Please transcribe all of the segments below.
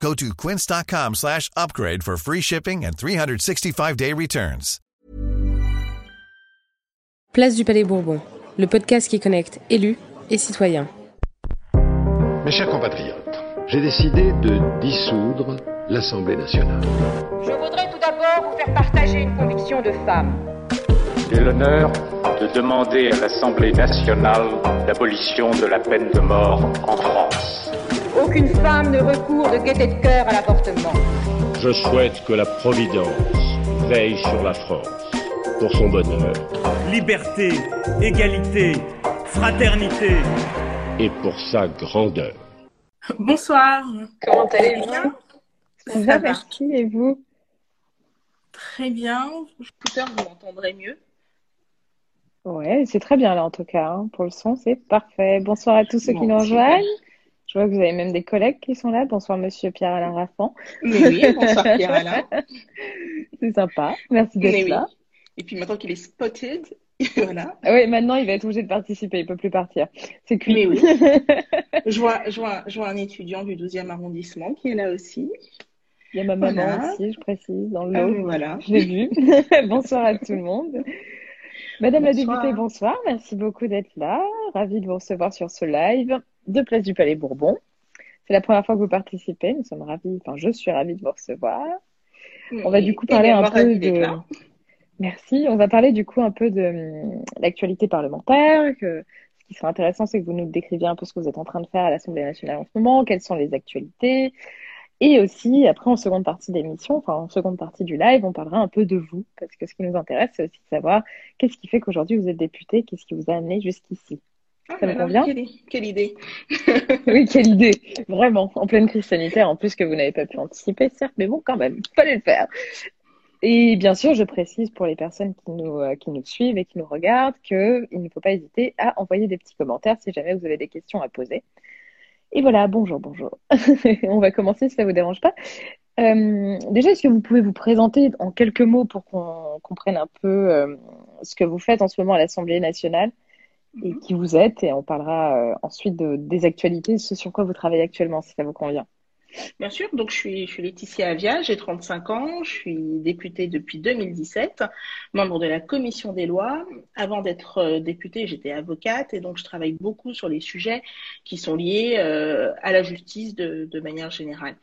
Go to quince.com slash upgrade for free shipping and 365-day returns. Place du Palais Bourbon, le podcast qui connecte élus et citoyens. Mes chers compatriotes, j'ai décidé de dissoudre l'Assemblée nationale. Je voudrais tout d'abord vous faire partager une conviction de femme. J'ai l'honneur de demander à l'Assemblée nationale l'abolition de la peine de mort en France. Aucune femme ne recourt de gaieté de cœur à l'avortement. Je souhaite que la Providence veille sur la France pour son bonheur liberté, égalité, fraternité. et pour sa grandeur. Bonsoir. Comment allez-vous? Ça va, va merci. Et vous Très bien. Écouteurs, vous m'entendrez mieux. Ouais, c'est très bien là en tout cas. hein. Pour le son, c'est parfait. Bonsoir à tous ceux qui nous rejoignent. Je vois que vous avez même des collègues qui sont là. Bonsoir Monsieur Pierre-Alain Raffan. Mais oui, bonsoir Pierre-Alain. C'est sympa. Merci d'être oui. là. Et puis maintenant qu'il est spotted, voilà. Ah oui, maintenant il va être obligé de participer. Il peut plus partir. C'est cuit. Mais oui. Je vois, je, vois, je vois un étudiant du 12e arrondissement qui est là aussi. Il y a ma maman Voilà. aussi, je précise, dans Ah, l'eau. mais voilà. Je l'ai vu. Bonsoir à tout le monde. Madame la députée, bonsoir. Merci beaucoup d'être là. Ravie de vous recevoir sur ce live de Place du Palais Bourbon. C'est la première fois que vous participez. Nous sommes ravis, enfin, je suis ravie de vous recevoir. On va du coup parler un peu de. Merci. On va parler du coup un peu de hum, l'actualité parlementaire. Que... Ce qui serait intéressant, c'est que vous nous décriviez un peu ce que vous êtes en train de faire à l'Assemblée nationale en ce moment, quelles sont les actualités. Et aussi, après, en seconde partie d'émission, enfin en seconde partie du live, on parlera un peu de vous, parce que ce qui nous intéresse, c'est aussi de savoir qu'est-ce qui fait qu'aujourd'hui vous êtes député, qu'est-ce qui vous a amené jusqu'ici. Ah, Ça voilà, convient quelle, quelle idée. Oui, quelle idée, vraiment, en pleine crise sanitaire, en plus que vous n'avez pas pu anticiper, certes, mais bon, quand même, fallait le faire. Et bien sûr, je précise pour les personnes qui nous, euh, qui nous suivent et qui nous regardent qu'il ne faut pas hésiter à envoyer des petits commentaires si jamais vous avez des questions à poser. Et voilà, bonjour, bonjour. On va commencer si ça vous dérange pas. Euh, déjà, est-ce que vous pouvez vous présenter en quelques mots pour qu'on comprenne un peu euh, ce que vous faites en ce moment à l'Assemblée nationale? Et qui vous êtes, et on parlera euh, ensuite de, des actualités, ce sur quoi vous travaillez actuellement, si ça vous convient. Bien sûr, donc je suis, je suis Laetitia Avia, j'ai 35 ans, je suis députée depuis 2017, membre de la commission des lois. Avant d'être euh, députée, j'étais avocate et donc je travaille beaucoup sur les sujets qui sont liés euh, à la justice de, de manière générale.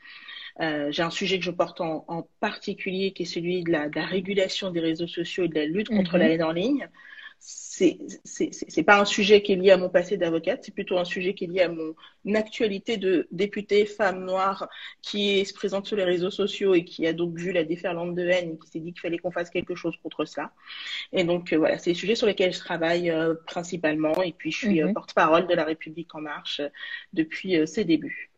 Euh, j'ai un sujet que je porte en, en particulier qui est celui de la, de la régulation des réseaux sociaux et de la lutte contre Mhm. la haine en ligne. C'est c'est pas un sujet qui est lié à mon passé d'avocate, c'est plutôt un sujet qui est lié à mon actualité de députée femme noire qui se présente sur les réseaux sociaux et qui a donc vu la déferlante de haine et qui s'est dit qu'il fallait qu'on fasse quelque chose contre cela. Et donc euh, voilà, c'est les sujets sur lesquels je travaille euh, principalement et puis je suis euh, Mhm. porte-parole de la République en marche depuis ses débuts.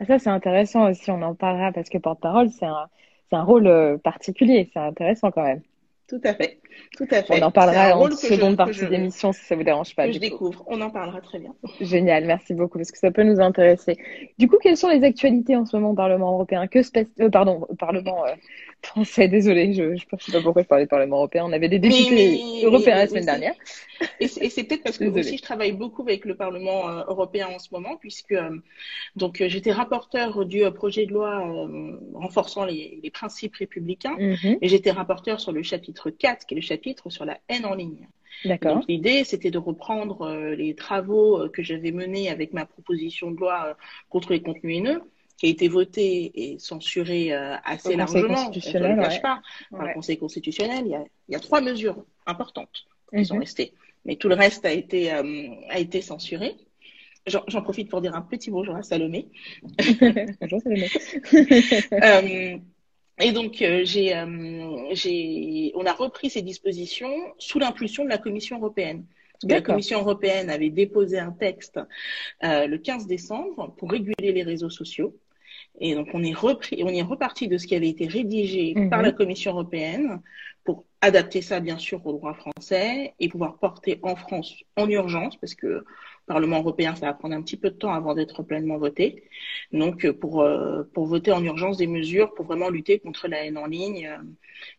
Ah, Ça, c'est intéressant aussi, on en parlera parce que porte-parole, c'est un, un rôle particulier, c'est intéressant quand même. Tout à fait, tout à fait. On en parlera en seconde partie je- d'émission si ça vous dérange pas. que je coup. découvre. On en parlera très bien. Génial, merci beaucoup parce que ça peut nous intéresser. Du coup, quelles sont les actualités en ce moment au Parlement européen? Que se passe, euh, pardon, au Parlement euh, français, désolé, je, je sais pas pourquoi je parlais de Parlement européen. On avait des députés mais- européens mais- la semaine dernière. Et c'est peut-être parce que aussi je travaille beaucoup avec le Parlement euh, européen en ce moment, puisque euh, donc euh, j'étais rapporteur du euh, projet de loi renforçant les, les principes républicains, Mhm, et j'étais rapporteur sur le chapitre 4, qui est le chapitre sur la haine en ligne. D'accord. Donc l'idée, c'était de reprendre les travaux que j'avais menés avec ma proposition de loi contre les contenus haineux, qui a été votée et censurée euh, assez largement. je ne le cache ouais. pas. Par Ouais. le Conseil constitutionnel, il y a, il y a trois mesures importantes qui sont Mhm. restées. Mais tout le reste a été, euh, a été censuré. J'en profite pour dire un petit bonjour à Salomé. Bonjour, Salomé. Euh, et donc, euh, j'ai, euh, on a repris ces dispositions sous l'impulsion de la Commission européenne. Parce que la. Commission européenne avait déposé un texte euh, le 15 décembre pour réguler les réseaux sociaux. Et donc, on est, repris, on est reparti de ce qui avait été rédigé Mhm. par la Commission européenne pour adapter ça, bien sûr, au droit français et pouvoir porter en France en urgence, parce que le Parlement européen, ça va prendre un petit peu de temps avant d'être pleinement voté. Donc, euh, pour, euh, pour voter en urgence des mesures pour vraiment lutter contre la haine en ligne. euh,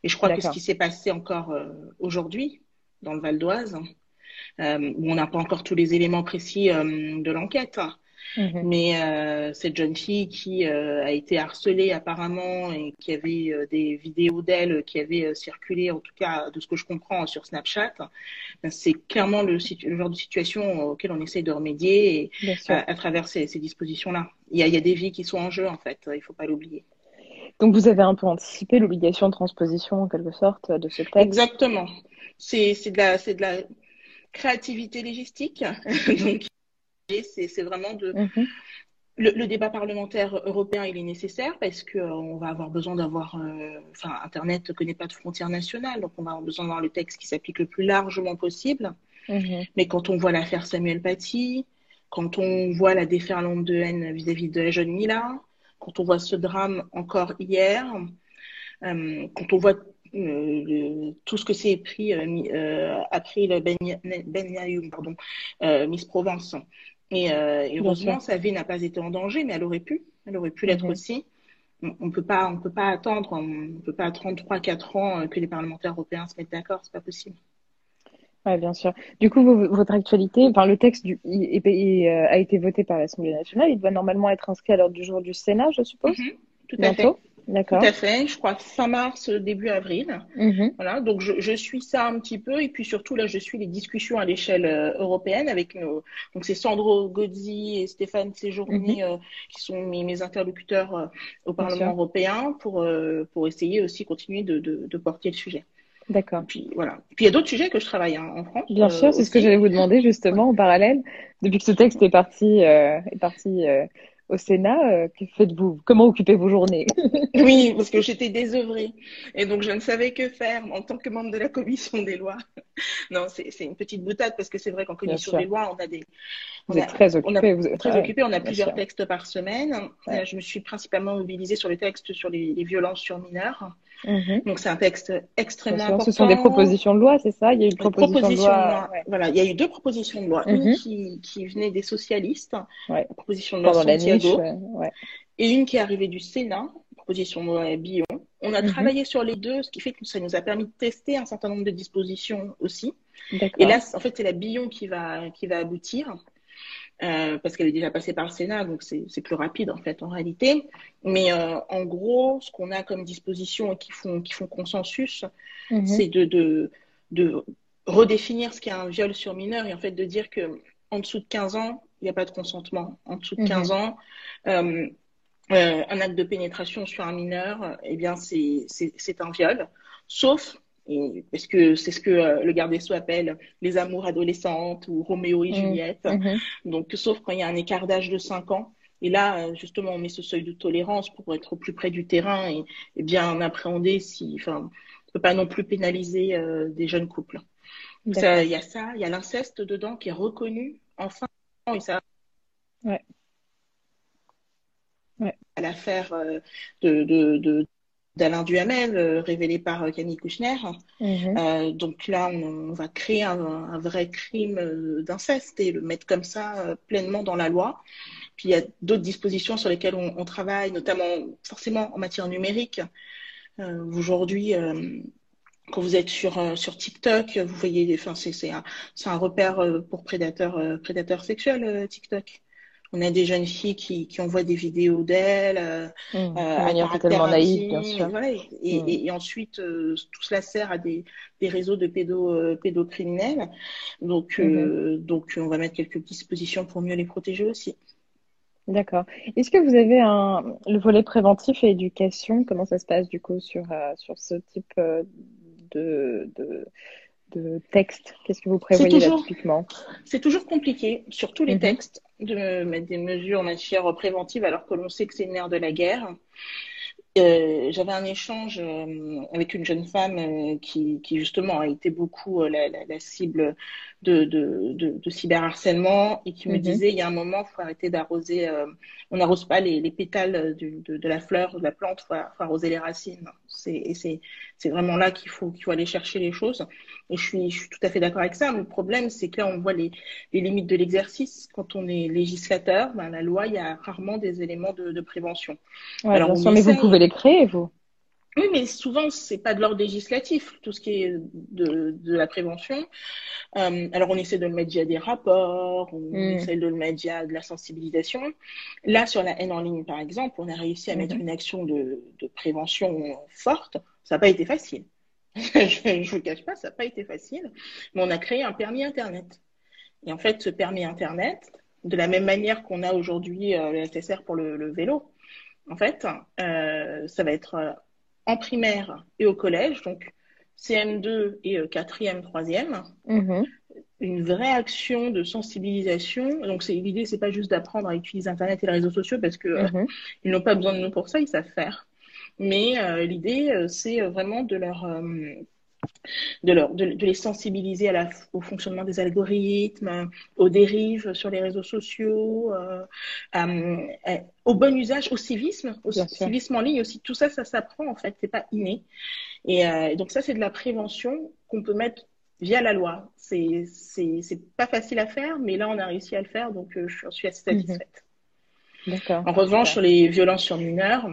Et je crois que ce qui s'est passé encore euh, aujourd'hui, dans le Val d'Oise, euh, où on n'a pas encore tous les éléments précis de l'enquête, Mhm. mais euh, cette jeune fille qui euh, a été harcelée apparemment et qui avait euh, des vidéos d'elle qui avaient circulé, en tout cas de ce que je comprends sur Snapchat, ben, c'est clairement le, genre de situation auquel on essaie de remédier et, à, à travers ces, ces dispositions-là. Il y, a, il y a des vies qui sont en jeu en fait, il faut pas l'oublier. Donc vous avez un peu anticipé l'obligation de transposition en quelque sorte de ce texte? Exactement. C'est de la de la créativité légistique. Donc c'est c'est vraiment de Mhm. le, le débat parlementaire européen il est nécessaire parce que euh, on va avoir besoin d'avoir euh, enfin internet ne connaît pas de frontières nationales donc on va avoir besoin d'avoir le texte qui s'applique le plus largement possible. Mhm. Mais quand on voit l'affaire Samuel Paty, quand on voit la déferlante de haine vis-à-vis de la jeune Mila, quand on voit ce drame encore hier, euh, quand on voit euh, le- tout ce que c'est pris euh, euh, après le Ben, ben Yayoum, pardon, Miss Provence. Et, euh, et heureusement, sa vie n'a pas été en danger, mais elle aurait pu. Elle aurait pu l'être Mhm. aussi. On on peut pas, on peut pas attendre, on peut pas attendre 3-4 ans euh, que les parlementaires européens se mettent d'accord, c'est pas possible. Ouais, bien sûr. Du coup, vous- votre actualité, enfin, le texte du, il- il- il, euh, a été voté par l'Assemblée nationale. Il doit normalement être inscrit à l'ordre du jour du Sénat, je suppose. Mhm. Tout à fait. D'accord. Tout à fait. Je crois fin mars, début avril. Mhm. Voilà. Donc je, je suis ça un petit peu et puis surtout là je suis les discussions à l'échelle euh, européenne avec nos donc c'est Sandro Gozzi et Stéphane Séjourné euh, qui sont mes, mes interlocuteurs euh, au Parlement européen pour euh, pour essayer aussi continuer de, de, de porter le sujet. D'accord. Puis voilà. Puis il y a d'autres sujets que je travaille hein, en France. Bien sûr, c'est ce que j'allais vous demander justement en parallèle. Depuis que ce texte est parti, est parti au Sénat, euh, que faites-vous? Comment occupez vos journées? Oui, parce que j'étais désœuvrée et donc je ne savais que faire en tant que membre de la commission des lois. Non, c'est une petite boutade parce que c'est vrai qu'en commission des lois, on a des, Vous on a- êtes très on a- occupé. Vous très occupé, on a plusieurs sûr. textes par semaine. Ouais. Je me suis principalement mobilisée sur le texte sur les, les violences sur mineurs. Mhm. Donc c'est un texte extrêmement sûr. important. Ce sont des propositions de loi, c'est ça? Il y a eu une proposition, de loi. ouais. Voilà, il y a eu deux propositions de loi. Mhm. Une qui, qui venait des socialistes, Ouais. la proposition de loi Pendant la niche, Santiago, ouais. ouais. et une qui est arrivée du Sénat, proposition de loi Billon. On a Mhm. travaillé sur les deux, ce qui fait que ça nous a permis de tester un certain nombre de dispositions aussi. Et là, en fait, c'est la Billon qui va, qui va aboutir, euh, parce qu'elle est déjà passée par le Sénat, donc c'est plus rapide en fait en réalité. Mais euh, en gros, ce qu'on a comme dispositions et qui font, qui font consensus, Mhm. c'est de, de, de redéfinir ce qu'est un viol sur mineur et en fait de dire que en dessous de 15 ans, il n'y a pas de consentement. En dessous de Mhm. 15 ans, euh, un acte de pénétration sur un mineur, eh bien, c'est un viol, sauf, parce que c'est ce que euh, le garde des Sceaux appelle les amours adolescentes ou Roméo et Mhm. Juliette. Mhm. Donc, sauf quand il y a un écart d'âge de 5 ans. Et là, euh, justement, on met ce seuil de tolérance pour être au plus près du terrain et, et bien appréhender si, enfin, on ne peut pas non plus pénaliser euh, des jeunes couples. Il y a ça, il y a l'inceste dedans qui est reconnu enfin. Et ça, Ouais. Ouais. à l'affaire euh, de, de, de- d'Alain Duhamel, euh, révélée par euh, Camille Kouchner. Mhm. Euh, donc là, on, on va créer un, un vrai crime d'inceste et le mettre comme ça pleinement dans la loi. Puis il y a d'autres dispositions sur lesquelles on, on travaille, notamment forcément en matière numérique. Aujourd'hui, quand vous êtes sur, euh, sur TikTok, vous voyez, enfin, c'est, c'est un, repère euh, pour prédateurs, euh, prédateurs sexuels, TikTok. On a des jeunes filles qui, qui envoient des vidéos d'elles. Mhm. euh, De à manière caractère totalement naïve, bien sûr. voilà, et, et- et- et ensuite, euh, tout cela sert à des, des réseaux de pédo, euh, pédocriminels. Donc, euh, donc, on va mettre quelques dispositions pour mieux les protéger aussi. D'accord. Est-ce que vous avez un le volet préventif et éducation, comment ça se passe du coup sur, sur ce type de, de, de texte? Qu'est-ce que vous prévoyez là toujours- typiquement? C'est toujours compliqué, sur tous les Mhm. textes, de mettre des mesures en matière préventive alors que l'on sait que c'est le nerf de la guerre. euh, j'avais un échange euh, avec une jeune femme euh, qui, qui, justement a été beaucoup la, la, la, cible de, de, de, de, cyberharcèlement et qui me mm -hmm. disait il y a un moment, il faut arrêter d'arroser, on n'arrose pas les, les pétales du, de, la fleur, de la plante, il faut, faut, arroser les racines. C'est vraiment là qu'il faut, qu'il faut aller chercher les choses. Et je suis, je suis tout à fait d'accord avec ça. Le problème, c'est que là, on voit les, les limites de l'exercice. Quand on est législateur, ben, la loi, il y a rarement des éléments de, prévention. Ouais, Alors, sûr, mais vous pouvez les créer, vous. Oui, mais souvent, c'est pas de l'ordre législatif, tout ce qui est de, de la prévention. Euh, alors, on essaie de le mettre via des rapports, on mmh. essaie de le mettre via de la sensibilisation. Là, sur la haine en ligne, par exemple, on a réussi à mmh. mettre une action de, de prévention forte. Ça n'a pas été facile. je ne vous cache pas, ça n'a pas été facile. Mais on a créé un permis Internet. Et en fait, ce permis Internet, de la même manière qu'on a aujourd'hui euh, le SSR pour le, le, vélo, en fait, euh, ça va être en primaire et au collège, donc CM2 et euh, quatrième, troisième, mmh. une vraie action de sensibilisation. Donc c'est l'idée, c'est pas juste d'apprendre à utiliser Internet et les réseaux sociaux parce que mmh. euh, ils n'ont pas besoin de nous pour ça, ils savent faire. Mais euh, l'idée, euh, c'est vraiment de leur de, leur, de, de, les sensibiliser à la, au fonctionnement des algorithmes, aux dérives sur les réseaux sociaux, euh, euh, au bon usage, au civisme, au Bien civisme sûr. en ligne aussi. Tout ça, ça s'apprend en fait, c'est pas inné. Et euh, donc ça, c'est de la prévention qu'on peut mettre via la loi. C'est pas facile à faire, mais là, on a réussi à le faire, donc euh, je suis assez satisfaite. Mmh. D'accord. En revanche, sur les violences sur mineurs,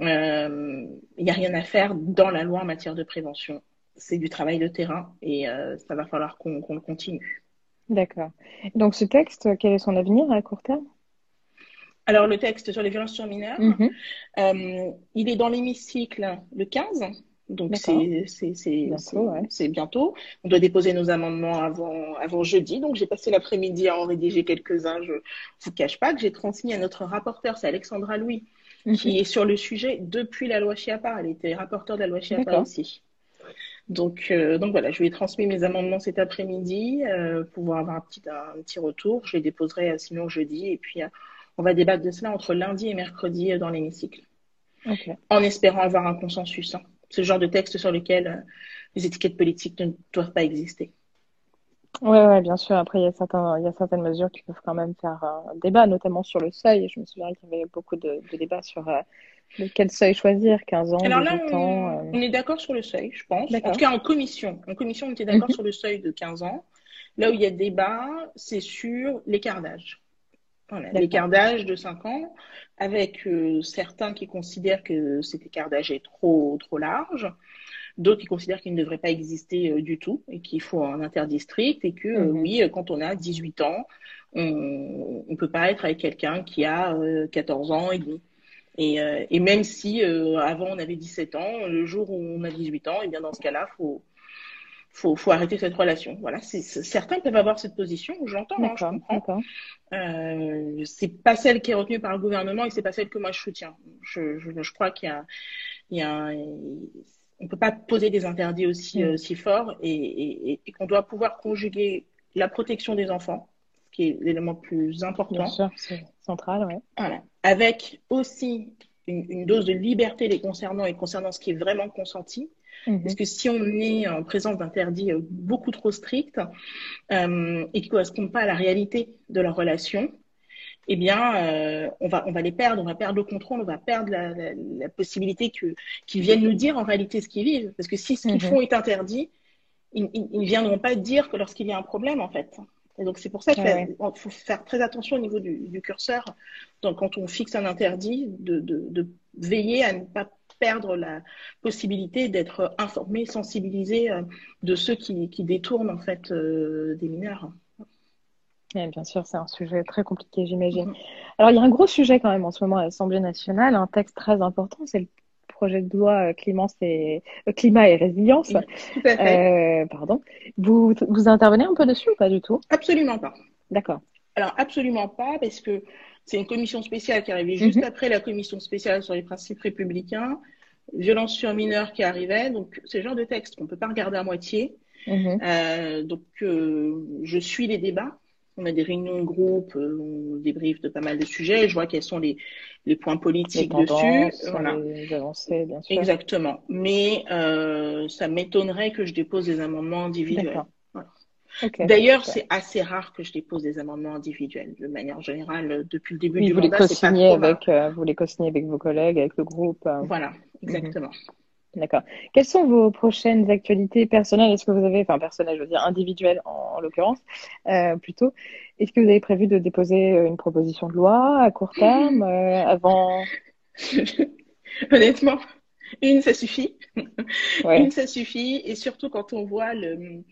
il euh, n'y a rien à faire dans la loi en matière de prévention c'est du travail de terrain et euh, ça va falloir qu'on qu le continue. D'accord. Donc ce texte, quel est son avenir à court terme? Alors le texte sur les violences sur mineurs, mm -hmm. euh, il est dans l'hémicycle le 15. Donc c'est bientôt, ouais. bientôt. On doit déposer nos amendements avant, avant jeudi. Donc j'ai passé l'après-midi à en rédiger quelques-uns. Je ne vous cache pas que j'ai transmis à notre rapporteur, c'est Alexandra Louis, mm -hmm. qui est sur le sujet depuis la loi Chiappa. Elle était rapporteure de la loi Chiappa aussi. Donc, euh, donc voilà, je lui ai transmis mes amendements cet après-midi euh, pour pouvoir avoir un petit, un petit retour. Je les déposerai euh, sinon jeudi et puis on va débattre de cela entre lundi et mercredi dans l'hémicycle. Okay. En espérant avoir un consensus. Hein. Ce genre de texte sur lequel les étiquettes politiques ne doivent pas exister. Oui, ouais, bien sûr. Après, il y, a certains, il y a certaines mesures qui peuvent quand même faire débat, notamment sur le seuil. Je me souviens qu'il y avait beaucoup de, de débats sur quel seuil choisir 15 ans, Alors là, 18 on, ans euh... on est d'accord sur le seuil, je pense. En tout cas, en commission. En commission, on était d'accord Mhm. sur le seuil de 15 ans. Là où il y a débat, c'est sur l'écart d'âge. Voilà, l'écart d'âge de 5 ans, avec euh, certains qui considèrent que cet écart d'âge est trop, trop large, d'autres qui considèrent qu'il ne devrait pas exister euh, du tout et qu'il faut un interdit strict et que, Mhm. oui, quand on a 18 ans, on ne peut pas être avec quelqu'un qui a euh, 14 ans et demi. Et, euh, et même si euh, avant on avait 17 ans, le jour où on a 18 ans, et bien dans ce cas-là, faut faut, faut arrêter cette relation. Voilà, c'est, certains peuvent avoir cette position, j'entends, hein, je comprends. Euh, c'est pas celle qui est retenue par le gouvernement et c'est pas celle que moi je soutiens. Je, je, je crois qu'il y a, il y a un- on peut pas poser des interdits aussi, Mm. euh, si forts et, et, et qu'on doit pouvoir conjuguer la protection des enfants, qui est l'élément le plus important. Sûr, c'est central, ouais. Voilà. Avec aussi une, une dose de liberté les concernant et concernant ce qui est vraiment consenti. Mhm. Parce que si on est en présence d'interdits euh, beaucoup trop stricts euh, et qui ne correspondent pas à la réalité de leur relation, eh bien, euh, on, va, on va les perdre, on va perdre le contrôle, on va perdre la, la, la possibilité qu'ils viennent nous dire en réalité ce qu'ils vivent. Parce que si ce qu'ils Mhm. font est interdit, ils ne viendront pas dire que lorsqu'il y a un problème, en fait. Et donc, c'est pour ça qu'il Ah ouais. faut faire très attention au niveau du, du curseur. Donc, quand on fixe un interdit, de, de, de veiller à ne pas perdre la possibilité d'être informé, sensibilisé euh, de ceux qui, qui détournent, en fait, euh, des mineurs. Bien sûr, c'est un sujet très compliqué, j'imagine. Mhm. Alors, il y a un gros sujet quand même en ce moment à l'Assemblée nationale, un texte très important, c'est le projet de loi euh, Clémence et, euh, climat et résilience. Tout à fait. Euh, pardon. Vous, vous intervenez un peu dessus ou pas du tout? Absolument pas. D'accord. Alors, absolument pas, parce que c'est une commission spéciale qui est arrivée juste Mhm. après la commission spéciale sur les principes républicains, violence sur mineurs qui arrivait. Donc, c'est le genre de texte qu'on ne peut pas regarder à moitié. Mhm. Euh, donc, euh, je suis les débats. On a des réunions de groupe, euh, on débriefe de pas mal de sujets. Je vois quels sont les, les points politiques les dessus. Voilà. les avancées, bien sûr. Exactement. Mais euh, ça m'étonnerait que je dépose des amendements individuels. Voilà. D'ailleurs, c'est assez rare que je dépose des amendements individuels. De manière générale, depuis le début Oui, du vous les mandat, pas trop rare. avec, euh, vous les co-signez avec vos collègues, avec le groupe. euh. Voilà, exactement. D'accord. Quelles sont vos prochaines actualités personnelles? Est-ce que vous avez, enfin personnelles, je veux dire individuelles en, en l'occurrence, euh, plutôt? Est-ce que vous avez prévu de déposer euh, une proposition de loi à court terme, euh, avant? Honnêtement, une, ça suffit. Ouais. Une, ça suffit. Et surtout quand on voit le...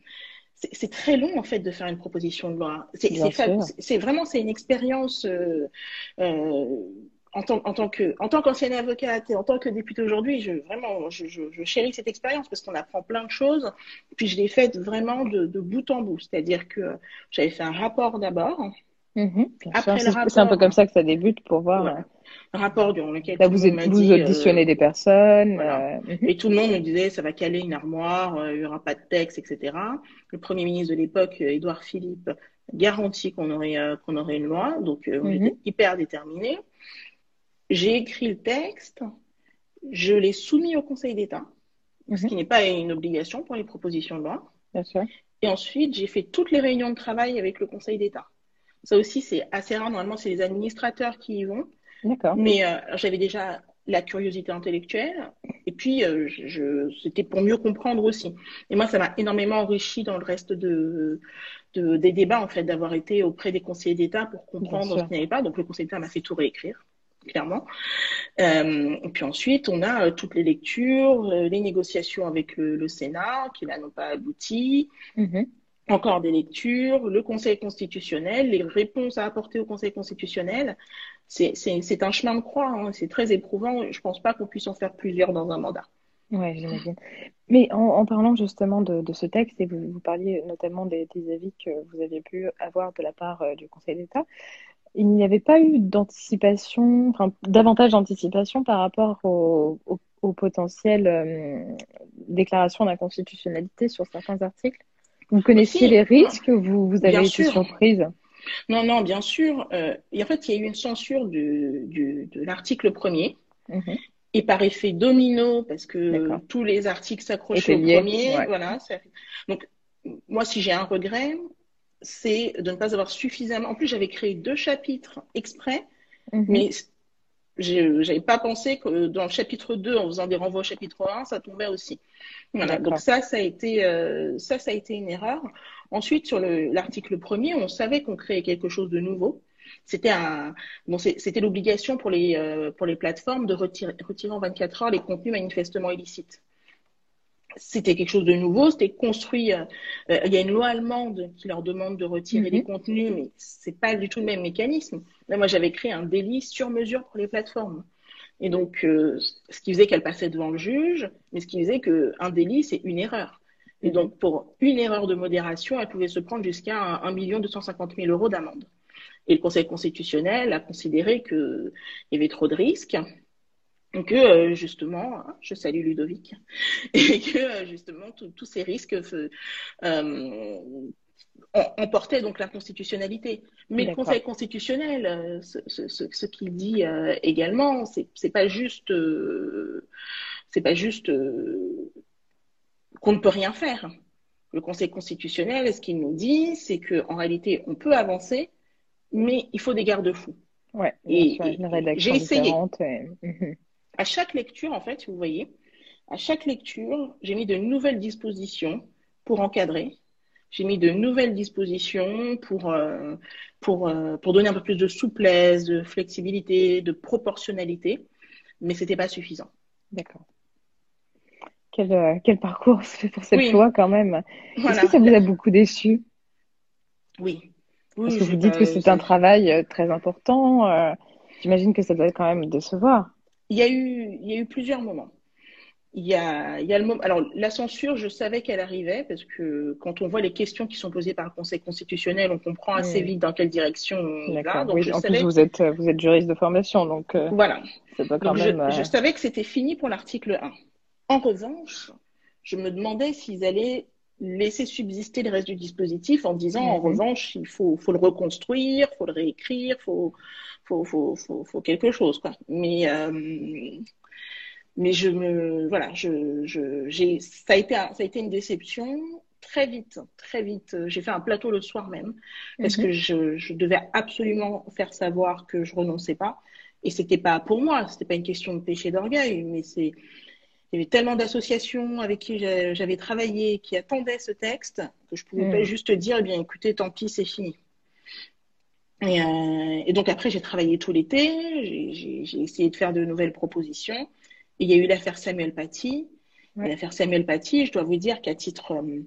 C'est très long, en fait, de faire une proposition de loi. C'est vraiment, c'est une expérience euh, en tant, en tant que, en tant qu'ancienne avocate et en tant que députée aujourd'hui, je, vraiment, je, je, je chéris cette expérience parce qu'on apprend plein de choses. Puis je l'ai faite vraiment de, de bout en bout. C'est-à-dire que j'avais fait un rapport d'abord, le C'est c'est un peu comme ça que ça débute pour voir. Voilà. un rapport dans lequel Là, vous, m'a vous dit, euh, auditionnez des personnes. voilà. euh, mhm. Et tout le monde me disait, ça va caler une armoire, euh, il y aura pas de texte, etc. Le Premier ministre de l'époque, euh, Édouard Philippe, garantit qu'on aurait, euh, qu'on aurait une loi. Donc, euh, Mhm. j'étais hyper déterminée. J'ai écrit le texte, je l'ai soumis au Conseil d'État, ce Mhm. qui n'est pas une obligation pour les propositions de loi. Bien sûr. Et ensuite, j'ai fait toutes les réunions de travail avec le Conseil d'État. Ça aussi, c'est assez rare. Normalement, c'est les administrateurs qui y vont. D'accord. Mais euh, j'avais déjà la curiosité intellectuelle et puis euh, je, je- c'était pour mieux comprendre aussi. Et moi, ça m'a énormément enrichi dans le reste de, de- des débats, en fait, d'avoir été auprès des conseillers d'État pour comprendre ce qu'il n'y avait pas. Donc, le conseiller d'État m'a fait tout réécrire, clairement. Euh, et puis ensuite, on a euh, toutes les lectures, euh, les négociations avec le, le Sénat, qui là n'ont pas abouti Mhm. encore des lectures, le Conseil constitutionnel, les réponses à apporter au Conseil constitutionnel. C'est un chemin de croix, hein, c'est très éprouvant. Je pense pas qu'on puisse en faire plusieurs dans un mandat. Ouais, j'imagine. Mais en, en parlant justement de, de ce texte, et vous, vous parliez notamment des, des avis que vous aviez pu avoir de la part euh, du Conseil d'État, il n'y avait pas eu d'anticipation, enfin davantage d'anticipation par rapport au, au, au potentiel euh, déclaration d'inconstitutionnalité sur certains articles. Vous connaissiez Si. les risques, vous, vous avez Bien été sûr. surprise? Non, non, bien sûr. euh, et en fait, il y a eu une censure de l'article premier. Mhm. Et par effet domino, parce que tous les articles s'accrochaient au premier, ouais. voilà. ça- Donc, moi, si j'ai un regret, c'est de ne pas avoir suffisamment. En plus, j'avais créé deux chapitres exprès Mhm. Mais je n'avais pas pensé que dans le chapitre 2, en faisant des renvois au chapitre 1, ça tombait aussi. Voilà. Donc ça, ça a été, euh, ça, ça a été une erreur. Ensuite, sur le- l'article premier, on savait qu'on créait quelque chose de nouveau. C'était un, bon, c'était l'obligation pour les, euh, pour les plateformes de retirer, retirer en 24 heures les contenus manifestement illicites. C'était quelque chose de nouveau, c'était construit. euh, euh, il y a une loi allemande qui leur demande de retirer Mhm. les contenus, mais c'est pas du tout le même mécanisme. Là, moi, j'avais créé un délit sur mesure pour les plateformes. Et donc, euh, ce qui faisait qu'elle passait devant le juge, mais ce qui faisait qu'un délit, c'est une erreur. Et donc, pour une erreur de modération, elle pouvait se prendre jusqu'à 1 250 000 euros d'amende. Et le Conseil constitutionnel a considéré qu'il y avait trop de risques, que euh, justement, hein, je salue Ludovic, et que euh, justement, tous ces risques euh, em- emportaient donc l'inconstitutionnalité. Mais le. Conseil constitutionnel, ce, ce, ce, ce qu'il dit euh, également, c'est pas juste, euh, c'est pas juste qu'on ne peut rien faire. Le Conseil constitutionnel, ce qu'il nous dit, c'est que en réalité, on peut avancer, mais il faut des garde-fous. Ouais, Et- j'ai essayé. et-. À chaque lecture, en fait, vous voyez, à chaque lecture, j'ai mis de nouvelles dispositions pour encadrer. J'ai mis de nouvelles dispositions pour, euh, pour, euh, pour donner un peu plus de souplesse, de flexibilité, de proportionnalité, mais c'était pas suffisant. D'accord. Quel, euh, quel parcours se fait pour cette Oui. loi quand même. Voilà. Est-ce que ça vous a beaucoup déçu? Oui. Parce que vous dites que c'est un travail euh, très important. J'imagine que ça doit quand même décevoir. Il y a eu, il y a eu plusieurs moments. Il y a, il y a le moment. Alors, la censure, je savais qu'elle arrivait parce que quand on voit les questions qui sont posées par le Conseil constitutionnel, on comprend assez vite dans quelle direction on va. Donc, Oui, je en savais. plus, vous êtes, vous êtes juriste de formation, donc euh, Voilà. ça doit quand Donc, même. je, euh, je savais que c'était fini pour l'article 1. En revanche, je me demandais s'ils allaient laisser subsister le reste du dispositif en disant, en revanche, il faut, faut le reconstruire, faut le réécrire, faut, faut, faut, faut, faut quelque chose, quoi. Mais, euh, mais je me, voilà, je, je, j'ai, ça a été, ça a été une déception très vite, très vite. J'ai fait un plateau le soir même parce que je, je devais absolument faire savoir que je renonçais pas. Et c'était pas pour moi, c'était pas une question de péché d'orgueil, mais c'est il y avait tellement d'associations avec qui j'avais travaillé qui attendaient ce texte que je pouvais pas juste dire eh bien écoutez tant pis c'est fini. Et, euh, et, donc après j'ai travaillé tout l'été, j'ai essayé de faire de nouvelles propositions. Et il y a eu l'affaire Samuel Paty. Ouais. L'affaire Samuel Paty, je dois vous dire qu'à titre euh,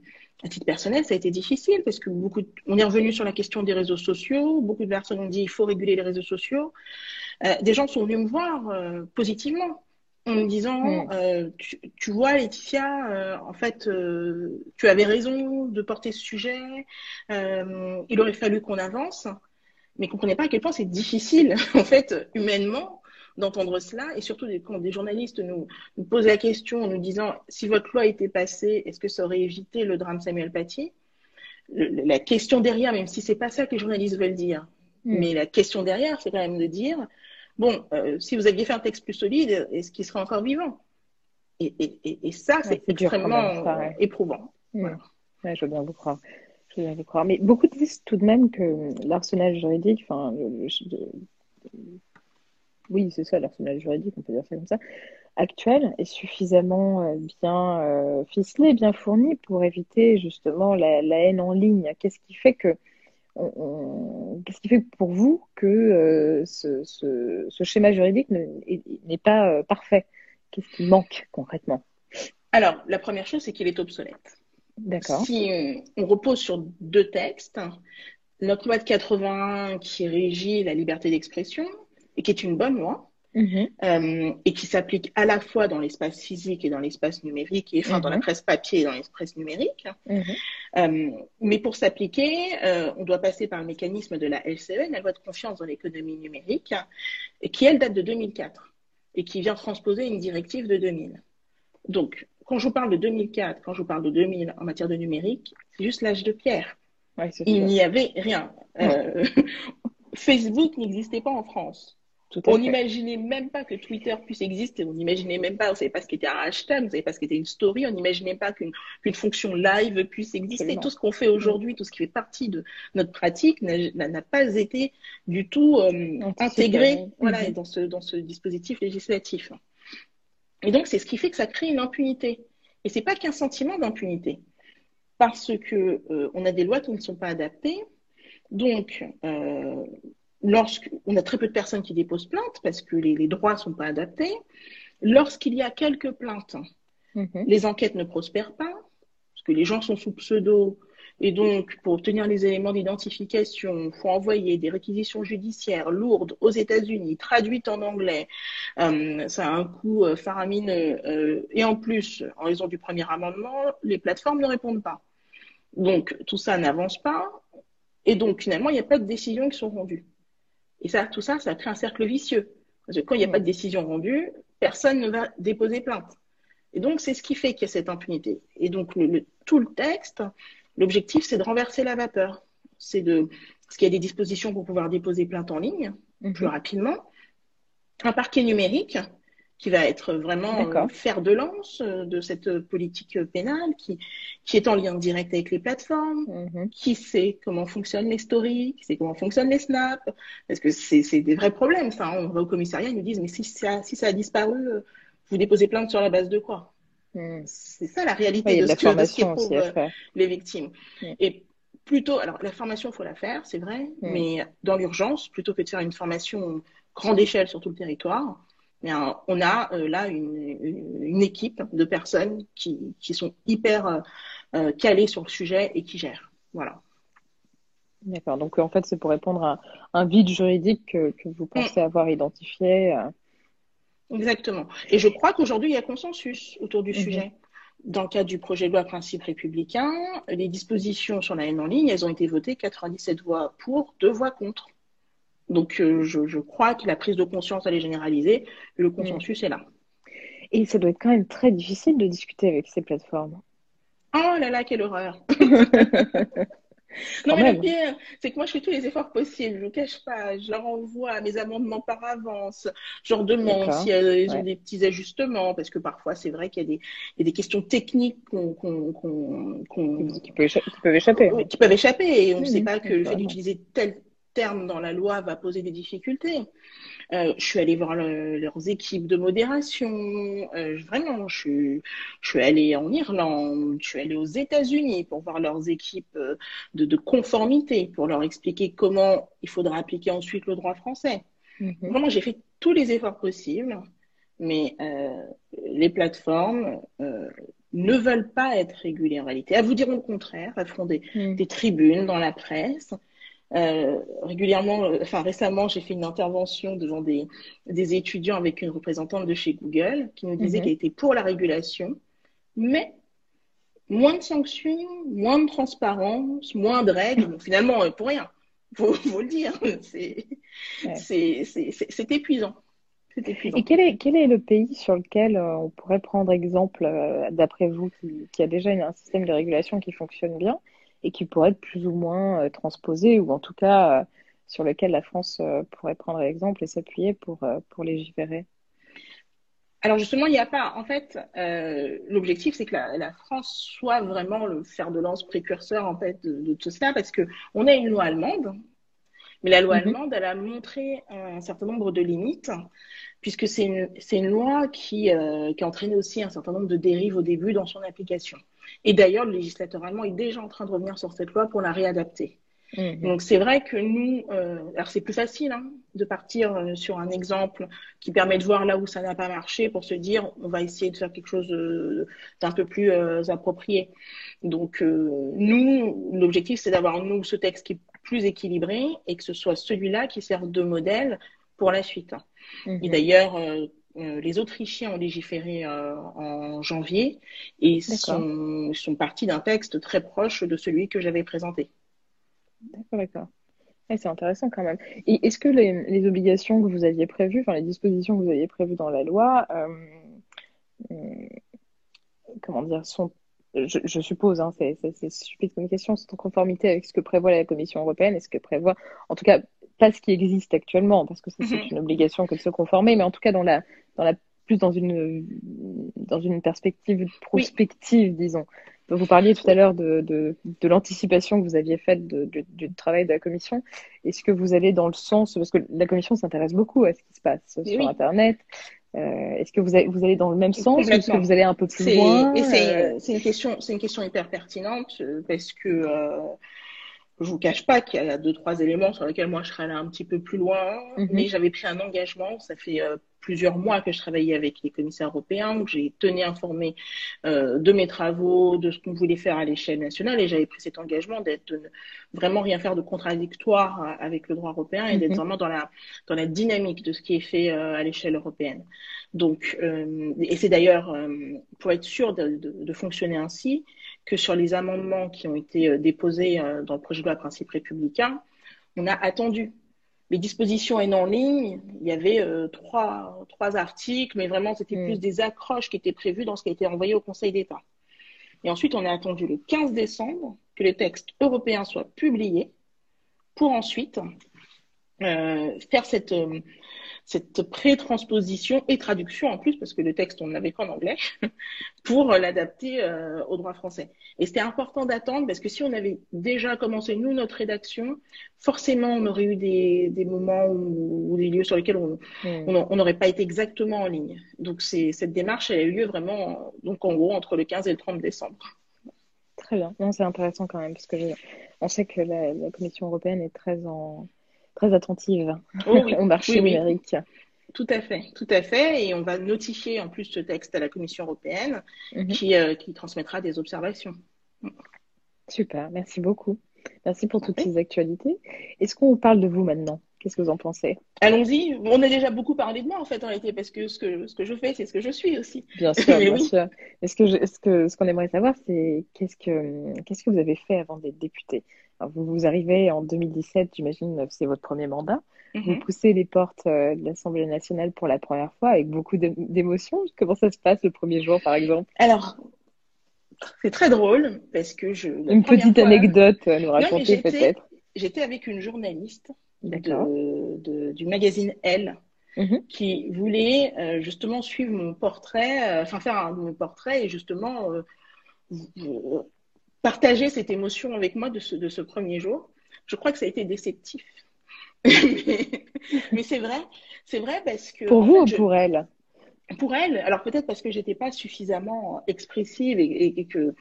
à titre personnel, ça a été difficile parce que beaucoup, de... on est revenu sur la question des réseaux sociaux. Beaucoup de personnes ont dit il faut réguler les réseaux sociaux. Euh, des gens sont venus me voir positivement en me disant mm. euh, tu, tu, vois Laetitia, euh, en fait, euh, tu avais raison de porter ce sujet. il aurait fallu qu'on avance, mais comprenez pas à quel point c'est difficile en fait humainement d'entendre cela et surtout quand des journalistes nous, nous, posent la question en nous disant si votre loi était passée, est-ce que ça aurait évité le drame Samuel Paty? Le, La question derrière, même si c'est pas ça que les journalistes veulent dire, mm. mais la question derrière, c'est quand même de dire bon, euh, si vous aviez fait un texte plus solide, est-ce qu'il serait encore vivant? Et, et, et, ça, c'est ouais, extrêmement éprouvant. Mmh. Voilà. Ouais, je veux bien vous croire. Je veux bien vous croire. Mais beaucoup disent tout de même que l'arsenal juridique, enfin, oui, c'est ça, l'arsenal juridique, on peut dire ça comme ça, actuel est suffisamment euh, bien euh, ficelé, bien fourni pour éviter justement la, la haine en ligne. Qu'est-ce qui fait que qu'est-ce qui fait pour vous que euh, ce, ce, ce, schéma juridique n'est pas euh, parfait? Qu'est-ce qui manque concrètement? Alors, la première chose, c'est qu'il est obsolète. D'accord. Si on, on, repose sur deux textes, notre loi de 81 qui régit la liberté d'expression et qui est une bonne loi, Mmh. Euh, et qui s'applique à la fois dans l'espace physique et dans l'espace numérique, et enfin mmh. dans la presse papier et dans l'espace numérique. Mmh. Euh, mais pour s'appliquer, euh, on doit passer par le mécanisme de la LCE, la loi de confiance dans l'économie numérique, qui elle date de 2004 et qui vient transposer une directive de 2000. Donc, quand je vous parle de 2004, quand je vous parle de 2000 en matière de numérique, c'est juste l'âge de pierre. Ouais, Il n'y avait rien. Facebook n'existait pas en France on n'imaginait même pas que Twitter puisse exister, on n'imaginait même pas, on ne savait pas ce qu'était un hashtag, on ne savait pas ce qu'était une story, on n'imaginait pas qu'une qu fonction live puisse exister. Absolument. Tout ce qu'on fait aujourd'hui, tout ce qui fait partie de notre pratique n'a pas été du tout euh, intégré mmh. voilà, dans, ce, dans ce dispositif législatif. Et donc, c'est ce qui fait que ça crée une impunité. Et c'est pas qu'un sentiment d'impunité, parce que euh, on a des lois qui ne sont pas adaptées. Donc, euh, lorsqu'on a très peu de personnes qui déposent plainte parce que les, les droits ne sont pas adaptés, lorsqu'il y a quelques plaintes, -hmm. les enquêtes ne prospèrent pas, parce que les gens sont sous pseudo, et donc pour obtenir les éléments d'identification, il faut envoyer des réquisitions judiciaires lourdes aux États-Unis, traduites en anglais. Euh, ça a un coût euh, faramineux. Euh, et en plus, en raison du premier amendement, les plateformes ne répondent pas. Donc tout ça n'avance pas. Et donc finalement, il n'y a pas de décisions qui sont rendues. Et ça, tout ça, ça crée un cercle vicieux. Parce que quand il n'y a pas de décision rendue, personne ne va déposer plainte. Et donc, c'est ce qui fait qu'il y a cette impunité. Et donc, le, le, tout le texte, l'objectif, c'est de renverser la vapeur. C'est de, parce qu'il y a des dispositions pour pouvoir déposer plainte en ligne mmh. plus rapidement. Un parquet numérique qui va être vraiment euh, fer de lance euh, de cette politique pénale, qui, qui est en lien direct avec les plateformes, -hmm. qui sait comment fonctionnent les stories, qui sait comment fonctionnent les snaps, parce que c'est des vrais problèmes. Ça, on va au commissariat, ils nous disent, mais si ça, si ça a disparu, euh, vous déposez plainte sur la base de quoi? Mm. C'est ça la réalité oui, de, ce que, de ce qu'éprouvent les victimes. Et plutôt, alors la formation, il faut la faire, c'est vrai, mais dans l'urgence, plutôt que de faire une formation grande échelle sur tout le territoire, on a euh, là une, une, équipe de personnes qui, qui sont hyper euh, euh, calées sur le sujet et qui gèrent. Voilà. D'accord. Donc en fait, c'est pour répondre à un vide juridique que, que vous pensez mmh. avoir identifié. Exactement. Et je crois qu'aujourd'hui, il y a consensus autour du mmh. sujet. Dans le cadre du projet de loi principe républicain, les dispositions sur la haine en ligne, elles ont été votées 97 voix pour, 2 voix contre. Donc, euh, je, je, crois que la prise de conscience, elle est généralisée, le consensus mmh. est là. Et ça doit être quand même très difficile de discuter avec ces plateformes. Oh là là, quelle horreur Non, Quand mais le pire, c'est que moi, je fais tous les efforts possibles. Je ne cache pas. Je leur envoie mes amendements par avance. Je leur demande D'accord. si elles ont Ouais. des petits ajustements, parce que parfois, c'est vrai qu'il y a des, il y a des questions techniques qu'on, qu'on, qu'on, qu'on- Qui, peuvent échapper. qui peuvent échapper. Et on ne Oui, sait pas que le fait d'utiliser tel terme dans la loi va poser des difficultés. Euh, je suis allée voir le- leurs équipes de modération. Euh, vraiment, je, suis- je suis allée en Irlande, je suis allée aux États-Unis pour voir leurs équipes euh, de, de conformité, pour leur expliquer comment il faudra appliquer ensuite le droit français. Mhm. Vraiment, j'ai fait tous les efforts possibles, mais euh, les plateformes ne veulent pas être régulées en réalité. Elles vous diront le contraire. Elles feront des, Mhm. des tribunes dans la presse. Euh, régulièrement, euh, enfin récemment, j'ai fait une intervention devant des, des étudiants avec une représentante de chez Google qui nous disait Mhm. qu'elle était pour la régulation, mais moins de sanctions, moins de transparence, moins de règles. Finalement, euh, pour rien. Faut, faut le dire. C'est Ouais. épuisant. Et quel est, quel est le pays sur lequel on pourrait prendre exemple, d'après vous, qui, qui a déjà un système de régulation qui fonctionne bien et qui pourrait être plus ou moins euh, transposé, ou en tout cas euh, sur lequel la France euh, pourrait prendre exemple et s'appuyer pour, pour légiférer? Alors justement, il n'y a pas. En fait, euh, l'objectif, c'est que la, la France soit vraiment le fer de lance précurseur en fait de, de tout cela, parce que on a une loi allemande, mais la loi Mhm. allemande, elle a montré un certain nombre de limites, puisque c'est une, c'est une loi qui, euh, qui a entraîné aussi un certain nombre de dérives au début dans son application. Et d'ailleurs, le législateur allemand est déjà en train de revenir sur cette loi pour la réadapter. Mhm. Donc c'est vrai que nous, euh, alors c'est plus facile hein, de partir euh, sur un exemple qui permet de voir là où ça n'a pas marché pour se dire on va essayer de faire quelque chose euh, d'un peu plus approprié. Donc nous, l'objectif c'est d'avoir nous ce texte qui est plus équilibré et que ce soit celui-là qui serve de modèle pour la suite. Et Mhm. d'ailleurs, euh, euh, les Autrichiens ont légiféré euh, en janvier et sont, sont partis d'un texte très proche de celui que j'avais présenté. D'accord, d'accord. Ouais, c'est intéressant quand même. Et est-ce que les, les obligations que vous aviez prévues, enfin les dispositions que vous aviez prévues dans la loi, euh, euh, comment dire, sont, je, je suppose, hein, c'est stupide comme question, sont en conformité avec ce que prévoit la Commission européenne et ce que prévoit, en tout cas, pas ce qui existe actuellement, parce que c'est Mhm. une obligation que de se conformer, mais en tout cas dans la, dans la, plus dans une, dans une perspective prospective, disons. Vous parliez tout à l'heure de, de, de l'anticipation que vous aviez faite du travail de la commission. Est-ce que vous allez dans le sens, parce que la commission s'intéresse beaucoup à ce qui se passe sur Oui. Internet, euh, est-ce que vous allez, vous allez dans le même sens ou est-ce que vous allez un peu plus loin c'est euh, c'est une question une question hyper pertinente euh, parce que euh, je vous cache pas qu'il y a deux trois éléments sur lesquels moi je serais allée un petit peu plus loin, Mhm. mais j'avais pris un engagement. Ça fait plusieurs mois que je travaillais avec les commissaires européens où j'ai tenu informé euh, de mes travaux, de ce qu'on voulait faire à l'échelle nationale et j'avais pris cet engagement d'être de ne vraiment rien faire de contradictoire euh, avec le droit européen et d'être Mhm. vraiment dans la dans la dynamique de ce qui est fait euh, à l'échelle européenne. Donc, euh, et c'est d'ailleurs pour être sûr de, de, de fonctionner ainsi que sur les amendements qui ont été déposés dans le projet de loi principe républicain, on a attendu. Les dispositions en en ligne, il y avait euh, trois, trois articles, mais vraiment c'était Mm. plus des accroches qui étaient prévues dans ce qui a été envoyé au Conseil d'État. Et ensuite, on a attendu le 15 décembre que le texte européen soit publié pour ensuite euh, faire cette, euh, cette pré-transposition et traduction en plus, parce que le texte, on ne l'avait qu'en anglais, pour l'adapter euh, au droit français. Et c'était important d'attendre, parce que si on avait déjà commencé, nous, notre rédaction, forcément, on aurait eu des, des moments ou des lieux sur lesquels on hmm. on n'aurait pas été exactement en ligne. Donc, cette démarche, elle a eu lieu vraiment, donc en gros, entre le 15 et le 30 décembre. Très bien. Non, c'est intéressant quand même, parce que je- on sait que la, la Commission européenne est très en, très attentive Oh oui, au marché oui, oui. numérique. Tout à fait, tout à fait. Et on va notifier en plus ce texte à la Commission européenne Mhm. qui, euh, qui transmettra des observations. Super, merci beaucoup. Merci pour toutes ces actualités. Est-ce qu'on parle de vous maintenant? Qu'est-ce que vous en pensez? Allons-y. On a déjà beaucoup parlé de moi en fait en réalité parce que ce que, ce que je fais, c'est ce que je suis aussi. Bien sûr, bien oui. sûr. Mais ce que je- ce que, ce qu'on aimerait savoir, c'est qu'est-ce que, qu'est-ce que vous avez fait avant d'être député? Alors, vous, vous arrivez en 2017, j'imagine, c'est votre premier mandat. Vous Mhm. poussez les portes euh, de l'Assemblée nationale pour la première fois avec beaucoup d'é- d'émotion. Comment ça se passe le premier jour, par exemple? Alors, c'est très drôle parce que je. Une petite fois- anecdote à nous Non, mais raconter peut-être. J'étais avec une journaliste. De, de- du magazine Elle Mhm. qui voulait euh, justement suivre mon portrait, euh, enfin faire un, mon portrait et justement euh, partager cette émotion avec moi de ce, de ce premier jour. Je crois que ça a été déceptif. mais mais c'est vrai, c'est vrai parce que Pour vous fait, ou je- pour elle? Pour elle, alors peut-être parce que j'étais pas suffisamment expressive et, et- et que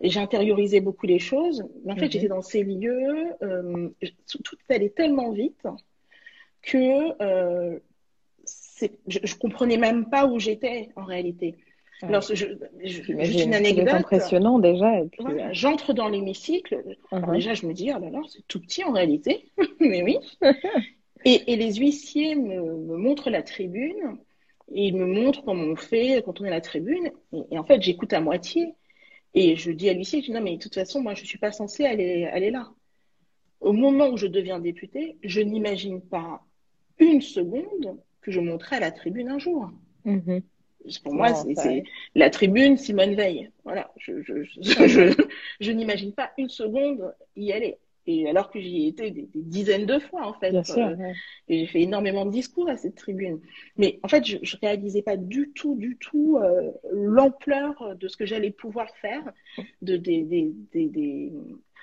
j'intériorisais beaucoup les choses, mais en fait Mhm. j'étais dans ces lieux, euh, tout, allait tellement vite que euh, je, je comprenais même pas où j'étais en réalité. Ouais. Alors, je, je- juste une anecdote. impressionnant déjà. Puis, Voilà, J'entre dans l'hémicycle. Mhm. déjà, je me dis, oh là là, c'est tout petit en réalité. Mais oui. Et, et les huissiers me, me montrent la tribune. Et ils me montrent comment on fait quand on est à la tribune. Et, et en fait, j'écoute à moitié. Et je dis à l'huissier, je dis, non, mais de toute façon, moi, je ne suis pas censée aller, aller là. Au moment où je deviens députée, je n'imagine pas une seconde que je monterai à la tribune un jour. Mhm. Pour moi, c'est la tribune Simone Veil. Voilà, je, je, je n'imagine pas une seconde y aller. Et alors que j'y ai été des, des dizaines de fois, en fait. Bien sûr. Euh, ouais. et j'ai fait énormément de discours à cette tribune. Mais en fait, je ne réalisais pas du tout, du tout euh, l'ampleur de ce que j'allais pouvoir faire, de, des, des, des, des-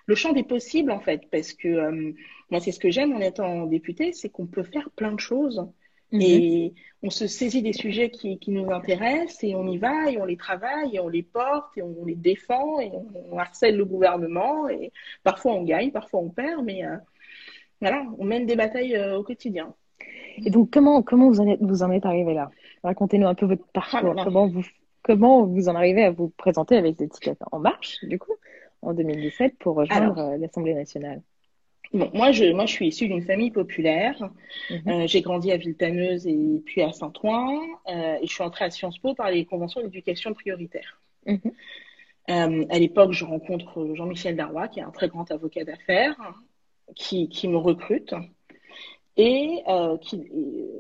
le champ des possibles, en fait. Parce que euh, moi, c'est ce que j'aime en étant députée, c'est qu'on peut faire plein de choses. Mhm. Et on se saisit des sujets qui, qui nous intéressent et on y va et on les travaille et on les porte et on les défend et on, on harcèle le gouvernement et parfois on gagne, parfois on perd, mais euh, voilà, on mène des batailles euh, au quotidien. Et donc, comment, comment vous en êtes, vous en êtes arrivé là? Racontez-nous un peu votre parcours. Ah là. Comment vous, comment vous en arrivez à vous présenter avec l'étiquette En Marche, du coup, en 2017, pour rejoindre euh, l'Assemblée nationale? Bon, moi, je, moi, je suis issue d'une famille populaire. Mhm. Euh, j'ai grandi à Villetaneuse et puis à Saint-Ouen. Euh, et je suis entrée à Sciences Po par les conventions d'éducation prioritaire. Mhm. Euh, à l'époque, je rencontre Jean-Michel Darrois, qui est un très grand avocat d'affaires, qui, qui me recrute. Et qui,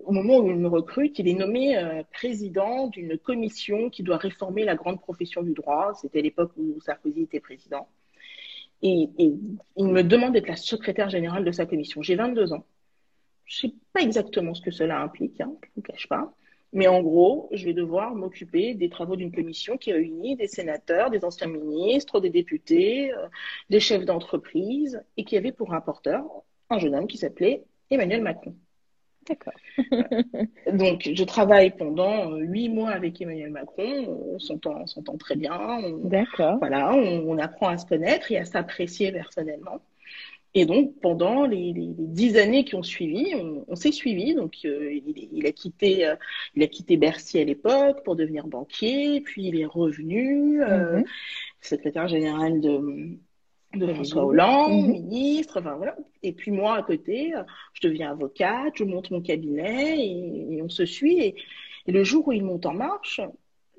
au moment où il me recrute, il est nommé président d'une commission qui doit réformer la grande profession du droit. C'était l'époque où Sarkozy était président. Et, il me demande d'être la secrétaire générale de sa commission. J'ai 22 ans. Je ne sais pas exactement ce que cela implique, hein, je ne vous cache pas. Mais en gros, je vais devoir m'occuper des travaux d'une commission qui réunit des sénateurs, des anciens ministres, des députés, euh, des chefs d'entreprise, et qui avait pour rapporteur un jeune homme qui s'appelait Emmanuel Macron. D'accord. Donc, je travaille pendant euh, huit mois avec Emmanuel Macron. On s'entend, très bien. D'accord. voilà, on, on apprend à se connaître et à s'apprécier personnellement. Et donc, pendant les, dix années qui ont suivi, on, on s'est suivi. Donc, euh, il, il a quitté, euh, il a quitté Bercy à l'époque pour devenir banquier, puis il est revenu, euh, Mhm. secrétaire général de, de François. Hollande, Mhm. ministre, enfin voilà. Et puis moi, à côté, euh, je deviens avocate, je monte mon cabinet et, et on se suit. Et, et le jour où il monte en marche,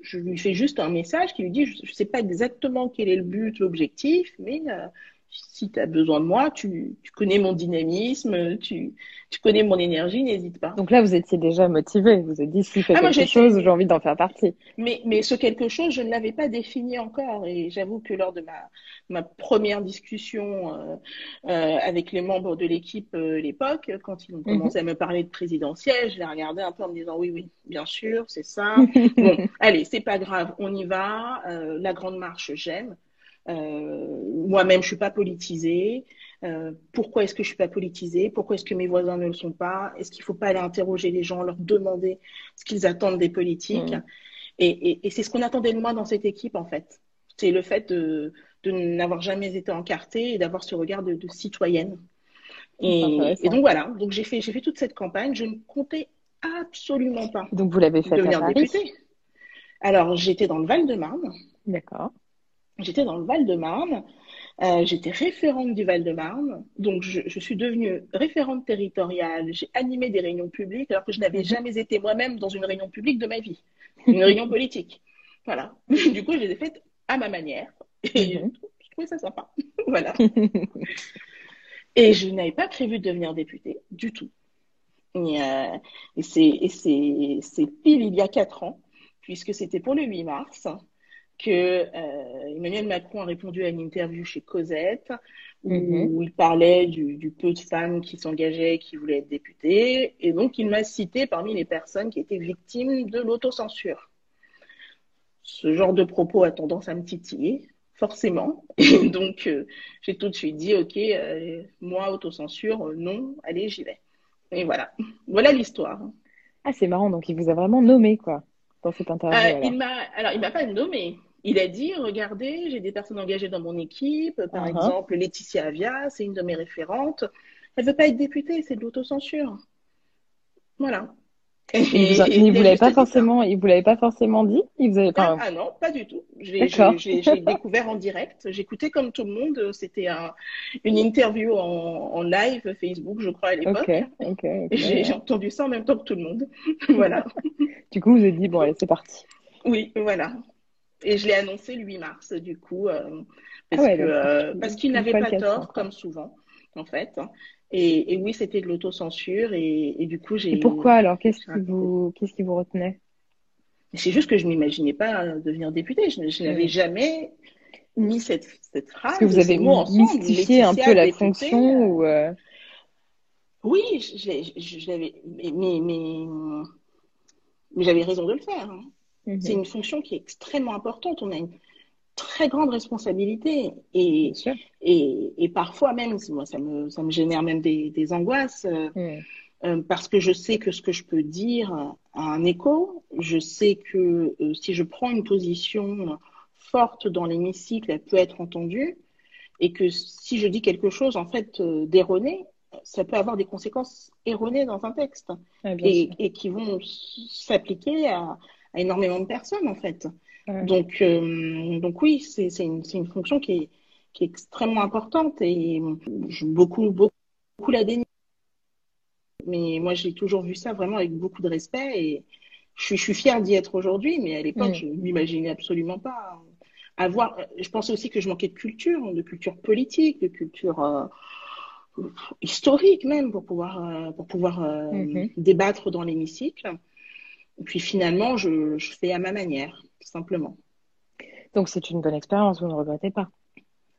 je lui fais juste un message qui lui dit, je ne sais pas exactement quel est le but, l'objectif, mais euh, si tu as besoin de moi, tu, tu connais mon dynamisme, tu, tu connais mon énergie, n'hésite pas. Donc là, vous étiez déjà motivé. Vous êtes dit, s'il fait Ah, quelque chose, j'ai envie d'en faire partie. Mais, mais ce quelque chose, je ne l'avais pas défini encore. Et j'avoue que lors de ma, ma première discussion euh, euh, avec les membres de l'équipe euh, à l'époque, quand ils ont commencé à me parler de présidentiel, je les regardais un peu en me disant oui, oui, bien sûr, c'est ça. bon, allez, c'est pas grave, on y va. Euh, la grande marche, j'aime. Euh, Moi-même, je suis pas politisée. Euh, pourquoi est-ce que je suis pas politisée? Pourquoi est-ce que mes voisins ne le sont pas? Est-ce qu'il faut pas aller interroger les gens, leur demander ce qu'ils attendent des politiques? Mm. Et, et, et c'est ce qu'on attendait de moi dans cette équipe, en fait. C'est le fait de, de n'avoir jamais été encartée et d'avoir ce regard de, de citoyenne. Et, donc voilà, donc j'ai fait, j'ai fait toute cette campagne. Je ne comptais absolument pas Donc vous l'avez fait à devenir Paris? députée. Alors j'étais dans le Val-de-Marne. D'accord. J'étais dans le Val-de-Marne. Euh, j'étais référente du Val-de-Marne. Donc, je, je suis devenue référente territoriale. J'ai animé des réunions publiques alors que je n'avais jamais été moi-même dans une réunion publique de ma vie. Une réunion politique. Voilà. Du coup, je les ai faites à ma manière. Et Mhm. je trouvais ça sympa. voilà. Et je n'avais pas prévu de devenir députée du tout. Et, euh, et c'est pile il y a quatre ans, puisque c'était pour le 8 mars, que euh, Emmanuel Macron a répondu à une interview chez Cosette où Mhm. il parlait du, du peu de femmes qui s'engageaient, qui voulaient être députées, et donc il m'a cité parmi les personnes qui étaient victimes de l'autocensure. Ce genre de propos a tendance à me titiller, forcément. Et donc euh, j'ai tout de suite dit, ok, euh, moi autocensure, non, allez, j'y vais. Et voilà, voilà l'histoire. Ah, c'est marrant, donc il vous a vraiment nommé, quoi, dans cette interview, alors. il m'a, alors, il m'a pas nommé. Il a dit, regardez, j'ai des personnes engagées dans mon équipe. Par Uh-huh. exemple, Laetitia Avia, c'est une de mes référentes. Elle veut pas être députée, c'est de l'autocensure. Voilà. Et- il vous l'avait pas forcément, il vous l'avait pas forcément dit? Il vous avait Ah, pas, ah non, pas du tout. J'ai, découvert en direct. J'écoutais comme tout le monde. C'était un, une interview en, en live Facebook, je crois, à l'époque. ok, ok, ok. Et j'ai, j'ai entendu ça en même temps que tout le monde. voilà. Du coup, vous avez dit, bon, allez, c'est parti. Oui, voilà. Et je l'ai annoncé le 8 mars, du coup, euh, parce Ah ouais, que, donc, euh, qu'il n'avait pas le 400, tort, comme souvent, en fait. Et, et oui, c'était de l'autocensure, et, et du coup, j'ai. Et pourquoi alors? Qu'est-ce qui vous, qu'est-ce qui vous retenait? C'est juste que je m'imaginais pas devenir députée. Je, je n'avais jamais mis cette, cette phrase, Est-ce que vous avez mystifié un peu la députée, fonction euh, ou, euh, Oui, je, je- je- je l'avais, mais, mais, mais, mais j'avais raison de le faire. hein. Mhm, C'est une fonction qui est extrêmement importante. On a une très grande responsabilité et, et, et parfois même, moi, ça me, ça me génère même des, des angoisses euh, Mhm. euh, parce que je sais que ce que je peux dire a un écho. Je sais que euh, si je prends une position forte dans l'hémicycle, elle peut être entendue et que si je dis quelque chose en fait euh, d'erroné, ça peut avoir des conséquences erronées dans un texte Ah, et, et qui vont s'appliquer à, à énormément de personnes en fait. Ouais. Donc, euh, donc oui, c'est une, une fonction qui est, qui est extrêmement importante et je, beaucoup, beaucoup, beaucoup la dénie. Mais moi, j'ai toujours vu ça vraiment avec beaucoup de respect et je suis, je suis fière d'y être aujourd'hui, mais à l'époque, Mm. je ne m'imaginais absolument pas avoir. Je pensais aussi que je manquais de culture, de culture politique, de culture euh, historique même, pour pouvoir, euh, pour pouvoir euh, Mhm. débattre dans l'hémicycle. Et puis finalement, je, je fais à ma manière, tout simplement. Donc, c'est une bonne expérience, vous ne regrettez pas?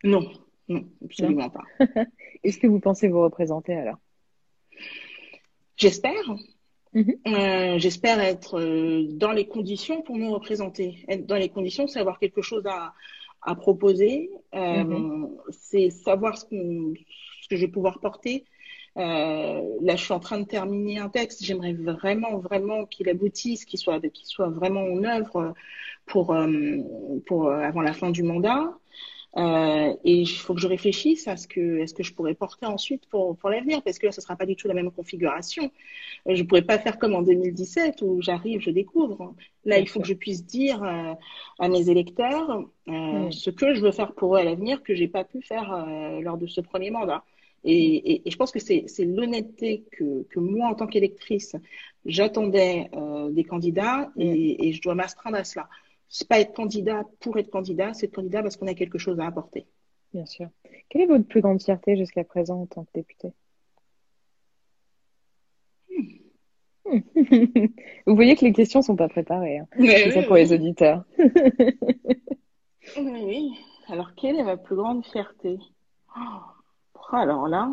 Non, non, absolument pas. Est-ce que vous pensez vous représenter alors? J'espère. Mhm. Euh, j'espère être euh, dans les conditions pour me représenter. Être dans les conditions, c'est avoir quelque chose à, à proposer, euh, Mhm. c'est savoir ce que je vais pouvoir porter. Euh, là, je suis en train de terminer un texte. J'aimerais vraiment, vraiment qu'il aboutisse, qu'il soit, qu'il soit vraiment en œuvre pour, euh, pour euh, avant la fin du mandat. Euh, et il faut que je réfléchisse à ce que, à ce que je pourrais porter ensuite pour, pour l'avenir, parce que là, ce ne sera pas du tout la même configuration. Je ne pourrais pas faire comme en 2017 où j'arrive, je découvre. Là, il faut que je puisse dire euh, à mes électeurs euh, Mm. ce que je veux faire pour eux à l'avenir que j'ai pas pu faire lors de ce premier mandat. Et, et, et je pense que c'est l'honnêteté que, que moi, en tant qu'électrice, j'attendais euh, des candidats et, et je dois m'astreindre à cela. C'est pas être candidat pour être candidat, c'est être candidat parce qu'on a quelque chose à apporter. Bien sûr. Quelle est votre plus grande fierté jusqu'à présent en tant que député? Hmm. Vous voyez que les questions sont pas préparées, hein. C'est ça oui, pour les auditeurs. Oui, oui. Alors, quelle est ma plus grande fierté? Oh, Alors là,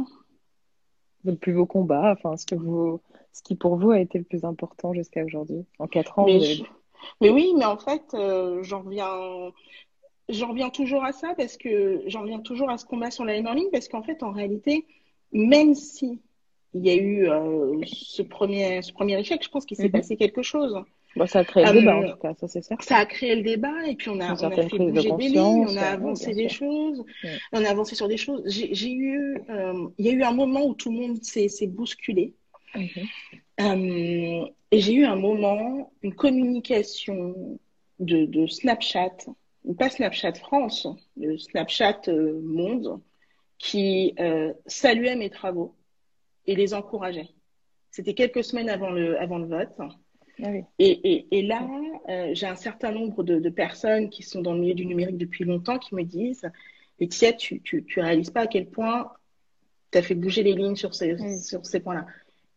Votre plus beau combat, enfin, ce que vous, ce qui pour vous a été le plus important jusqu'à aujourd'hui. En quatre ans, mais, vous avez... je- mais oui, mais en fait, euh, j'en reviens, j'en reviens toujours à ça parce que j'en reviens toujours à ce combat sur la ligne parce qu'en fait, en réalité, même si il y a eu euh, ce premier, ce premier échec, je pense qu'il s'est Mhm. passé quelque chose. Bon, ça a créé le Euh, débat, en tout cas, ça c'est certain. Ça a créé le débat et puis on a, on fait bouger des lignes, on a euh, avancé des sûr. choses, Ouais. on a avancé sur des choses. J'ai eu, euh, il y a eu un moment où tout le monde s'est bousculé. Mhm. Euh, et j'ai eu un moment, une communication de, de Snapchat, pas Snapchat France, le Snapchat euh, Monde, qui euh, saluait mes travaux et les encourageait. C'était quelques semaines avant le, avant le vote. Ah oui. Et, et, et là, euh, j'ai un certain nombre de, de personnes qui sont dans le milieu du numérique depuis longtemps qui me disent Laetitia, tu, tu, tu réalises pas à quel point tu as fait bouger les lignes sur ces, sur ces points-là.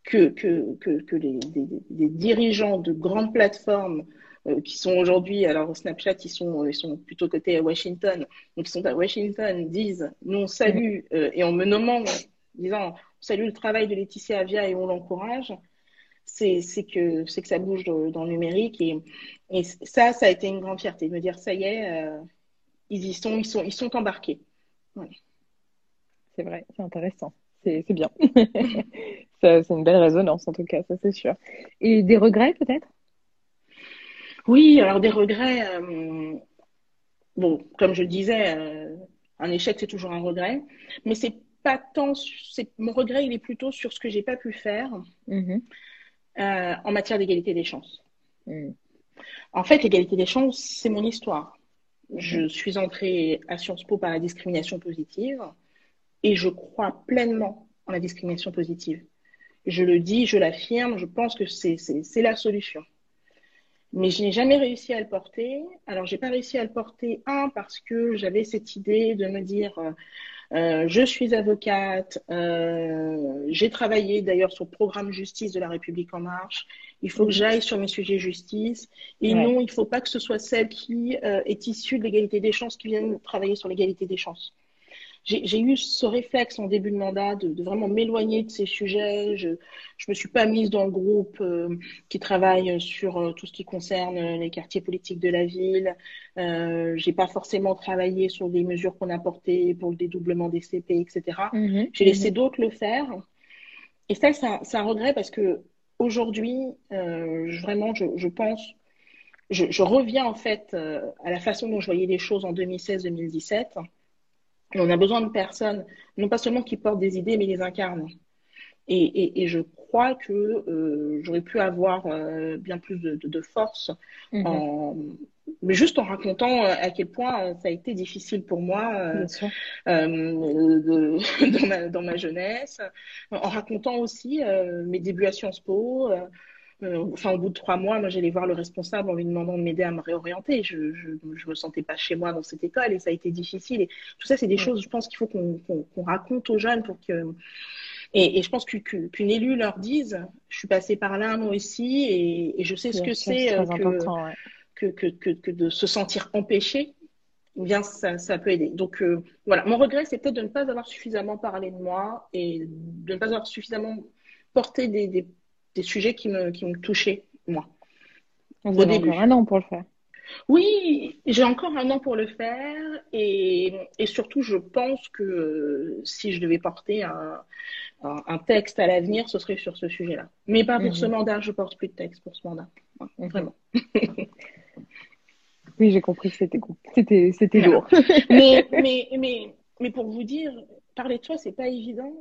Que, que, que, que les, dirigeants de grandes plateformes euh, qui sont aujourd'hui, alors Snapchat, ils sont, ils sont plutôt côté à Washington, donc ils sont à Washington, disent nous on salue, euh, et en me nommant, disant on salue le travail de Laetitia Avia et on l'encourage, c'est que, que ça bouge dans le numérique. Et, et, ça, ça a été une grande fierté de me dire ça y est, euh, ils y sont, ils sont, ils sont embarqués. Ouais. C'est vrai, c'est intéressant. C'est bien. c'est une belle résonance en tout cas, ça c'est sûr. Et des regrets peut-être? Oui, alors des regrets. Euh, bon, comme je le disais, euh, un échec c'est toujours un regret, mais c'est pas tant. Mon regret, il est plutôt sur ce que j'ai pas pu faire mm-hmm. Euh, en matière d'égalité des chances. Mm. En fait, l'égalité des chances, c'est mon histoire. Je mm-hmm. suis entrée à Sciences Po par la discrimination positive et je crois pleinement en la discrimination positive. Je le dis, je l'affirme, je pense que c'est la solution mais je n'ai jamais réussi à le porter. Alors, j'ai pas réussi à le porter, un, parce que j'avais cette idée de me dire, euh, euh je suis avocate, euh, j'ai travaillé d'ailleurs sur le programme justice de la République en marche, il faut que j'aille sur mes sujets justice, et non, il ne faut pas que ce soit celle qui euh, est issue de l'égalité des chances qui vienne travailler sur l'égalité des chances j'ai eu ce réflexe en début de mandat de, vraiment m'éloigner de ces sujets. Je ne me suis pas mise dans le groupe euh, qui travaille sur euh, tout ce qui concerne les quartiers politiques de la ville. Euh, j'ai pas forcément travaillé sur des mesures qu'on a portées pour le dédoublement des CP, etc. Mhm, j'ai laissé d'autres le faire. Et ça, c'est un, regret parce que aujourd'hui, euh, vraiment, je, je pense, je, je, reviens en fait à la façon dont je voyais les choses en 2016-2017 on a besoin de personnes, non pas seulement qui portent des idées, mais les incarnent. Et, je crois que euh, j'aurais pu avoir euh, bien plus de, force, mhm. mais juste en racontant euh, à quel point ça a été difficile pour moi dans, ma, jeunesse, en racontant aussi mes débuts à Sciences Po. Enfin, au bout de trois mois, moi, j'allais voir le responsable en lui demandant de m'aider à me réorienter. Je ne me sentais pas chez moi dans cette école et ça a été difficile. Et tout ça, c'est des choses, je pense, qu'il faut qu'on raconte aux jeunes pour que et, et je pense qu'une élue leur dise, je suis passée par là moi aussi, et, et je sais ce que c'est euh, que, que, que, que, de se sentir empêché. Eh bien, ça, ça peut aider. Donc euh, voilà, mon regret, c'est peut-être de ne pas avoir suffisamment parlé de moi et de ne pas avoir suffisamment porté des, des, des sujets qui me, qui me touchaient, moi. Vous avez encore un an pour le faire. Oui, j'ai encore un an pour le faire et, et surtout, je pense que si je devais porter un, un, texte à l'avenir, ce serait sur ce sujet-là. Mais pas pour ce mhm. mandat, je porte plus de texte pour ce mandat. Mhm. Vraiment. oui, j'ai compris que c'était c'était c'était lourd. mais, mais, mais, mais pour vous dire, parler de soi, c'est pas évident.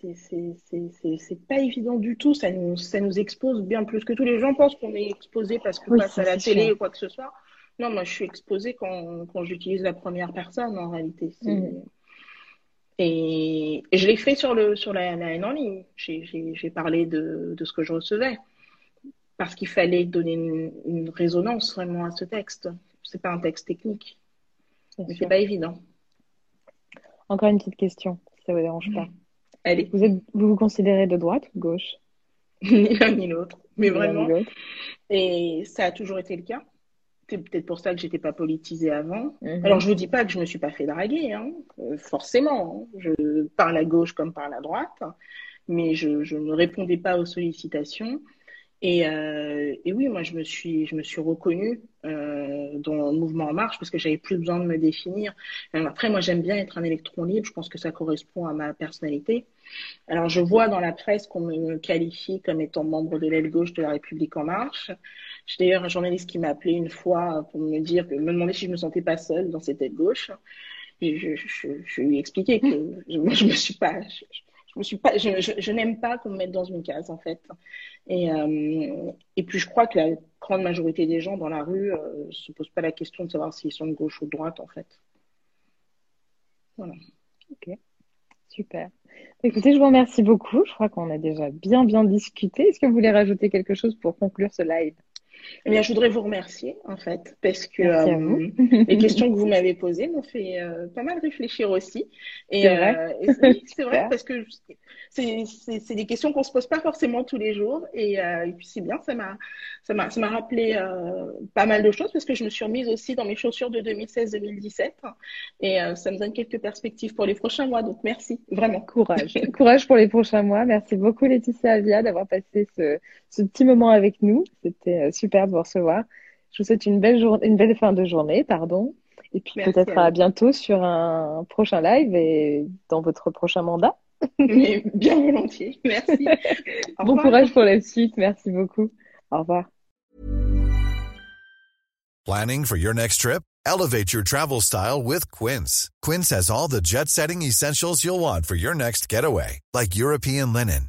C'est pas évident du tout. Ça nous, ça nous expose bien plus que tous les gens pensent qu'on est exposé parce qu'on passe à la télé ou quoi que ce soit. Non, moi, je suis exposée quand, quand j'utilise la première personne, en réalité. Mhm. Et, je l'ai fait sur, le, sur la, haine en ligne. J'ai parlé de, de, ce que je recevais parce qu'il fallait donner une, résonance vraiment à ce texte. C'est pas un texte technique. Mais c'est pas évident. Encore une petite question, si ça vous dérange pas. Allez. Vous, êtes, vous vous considérez de droite ou de gauche? Ni l'un ni l'autre. Mais vraiment. Et ça a toujours été le cas. C'est peut-être pour ça que j'étais pas politisée avant. Mhm. Alors je vous dis pas que je me suis pas fait draguer, hein. euh, forcément. Hein. Je parle à gauche comme par la droite, mais je, je ne répondais pas aux sollicitations. Et, euh, et, oui, moi je me suis, je me suis reconnue euh, dans le mouvement En Marche parce que j'avais plus besoin de me définir. après, moi j'aime bien être un électron libre. Je pense que ça correspond à ma personnalité. Alors je vois dans la presse qu'on me qualifie comme étant membre de l'aile gauche de la République En Marche. J'ai d'ailleurs un journaliste qui m'a appelé une fois pour me dire, me demander si je me sentais pas seule dans cette aide gauche. Je, je, je, lui ai expliqué que moi, je me suis pas, je, je, n'aime pas qu'on me mette dans une case en fait. Et, euh, et puis je crois que la grande majorité des gens dans la rue euh, se posent pas la question de savoir s'ils sont de gauche ou de droite en fait. Voilà. Ok, super. Écoutez, je vous remercie beaucoup. Je crois qu'on a déjà bien bien discuté. Est-ce que vous voulez rajouter quelque chose pour conclure ce live? Eh bien, je voudrais vous remercier, en fait, parce que euh, les questions que vous m'avez posées m'ont fait euh, pas mal réfléchir aussi. Et, C'est vrai euh, c'est vrai, parce que c'est des questions qu'on se pose pas forcément tous les jours. Et, euh, et puis, c'est bien, ça m'a ça m'a ça m'a rappelé euh, pas mal de choses, parce que je me suis remise aussi dans mes chaussures de 2016-2017. Et euh, ça me donne quelques perspectives pour les prochains mois. Donc, merci, vraiment. Courage. Courage pour les prochains mois. Merci beaucoup, Laetitia Avia, d'avoir passé ce, ce petit moment avec nous. C'était euh, super de vous recevoir. Je vous souhaite une belle journée, une belle fin de journée, pardon. Et puis peut-être à à bientôt sur un prochain live et dans votre prochain mandat. Mais bien volontiers. Merci. Bon courage pour la suite. Merci beaucoup. Au revoir. Planning for your next trip? Elevate your travel style with Quince. Quince has all the jet setting essentials you'll want for your next getaway, like European linen,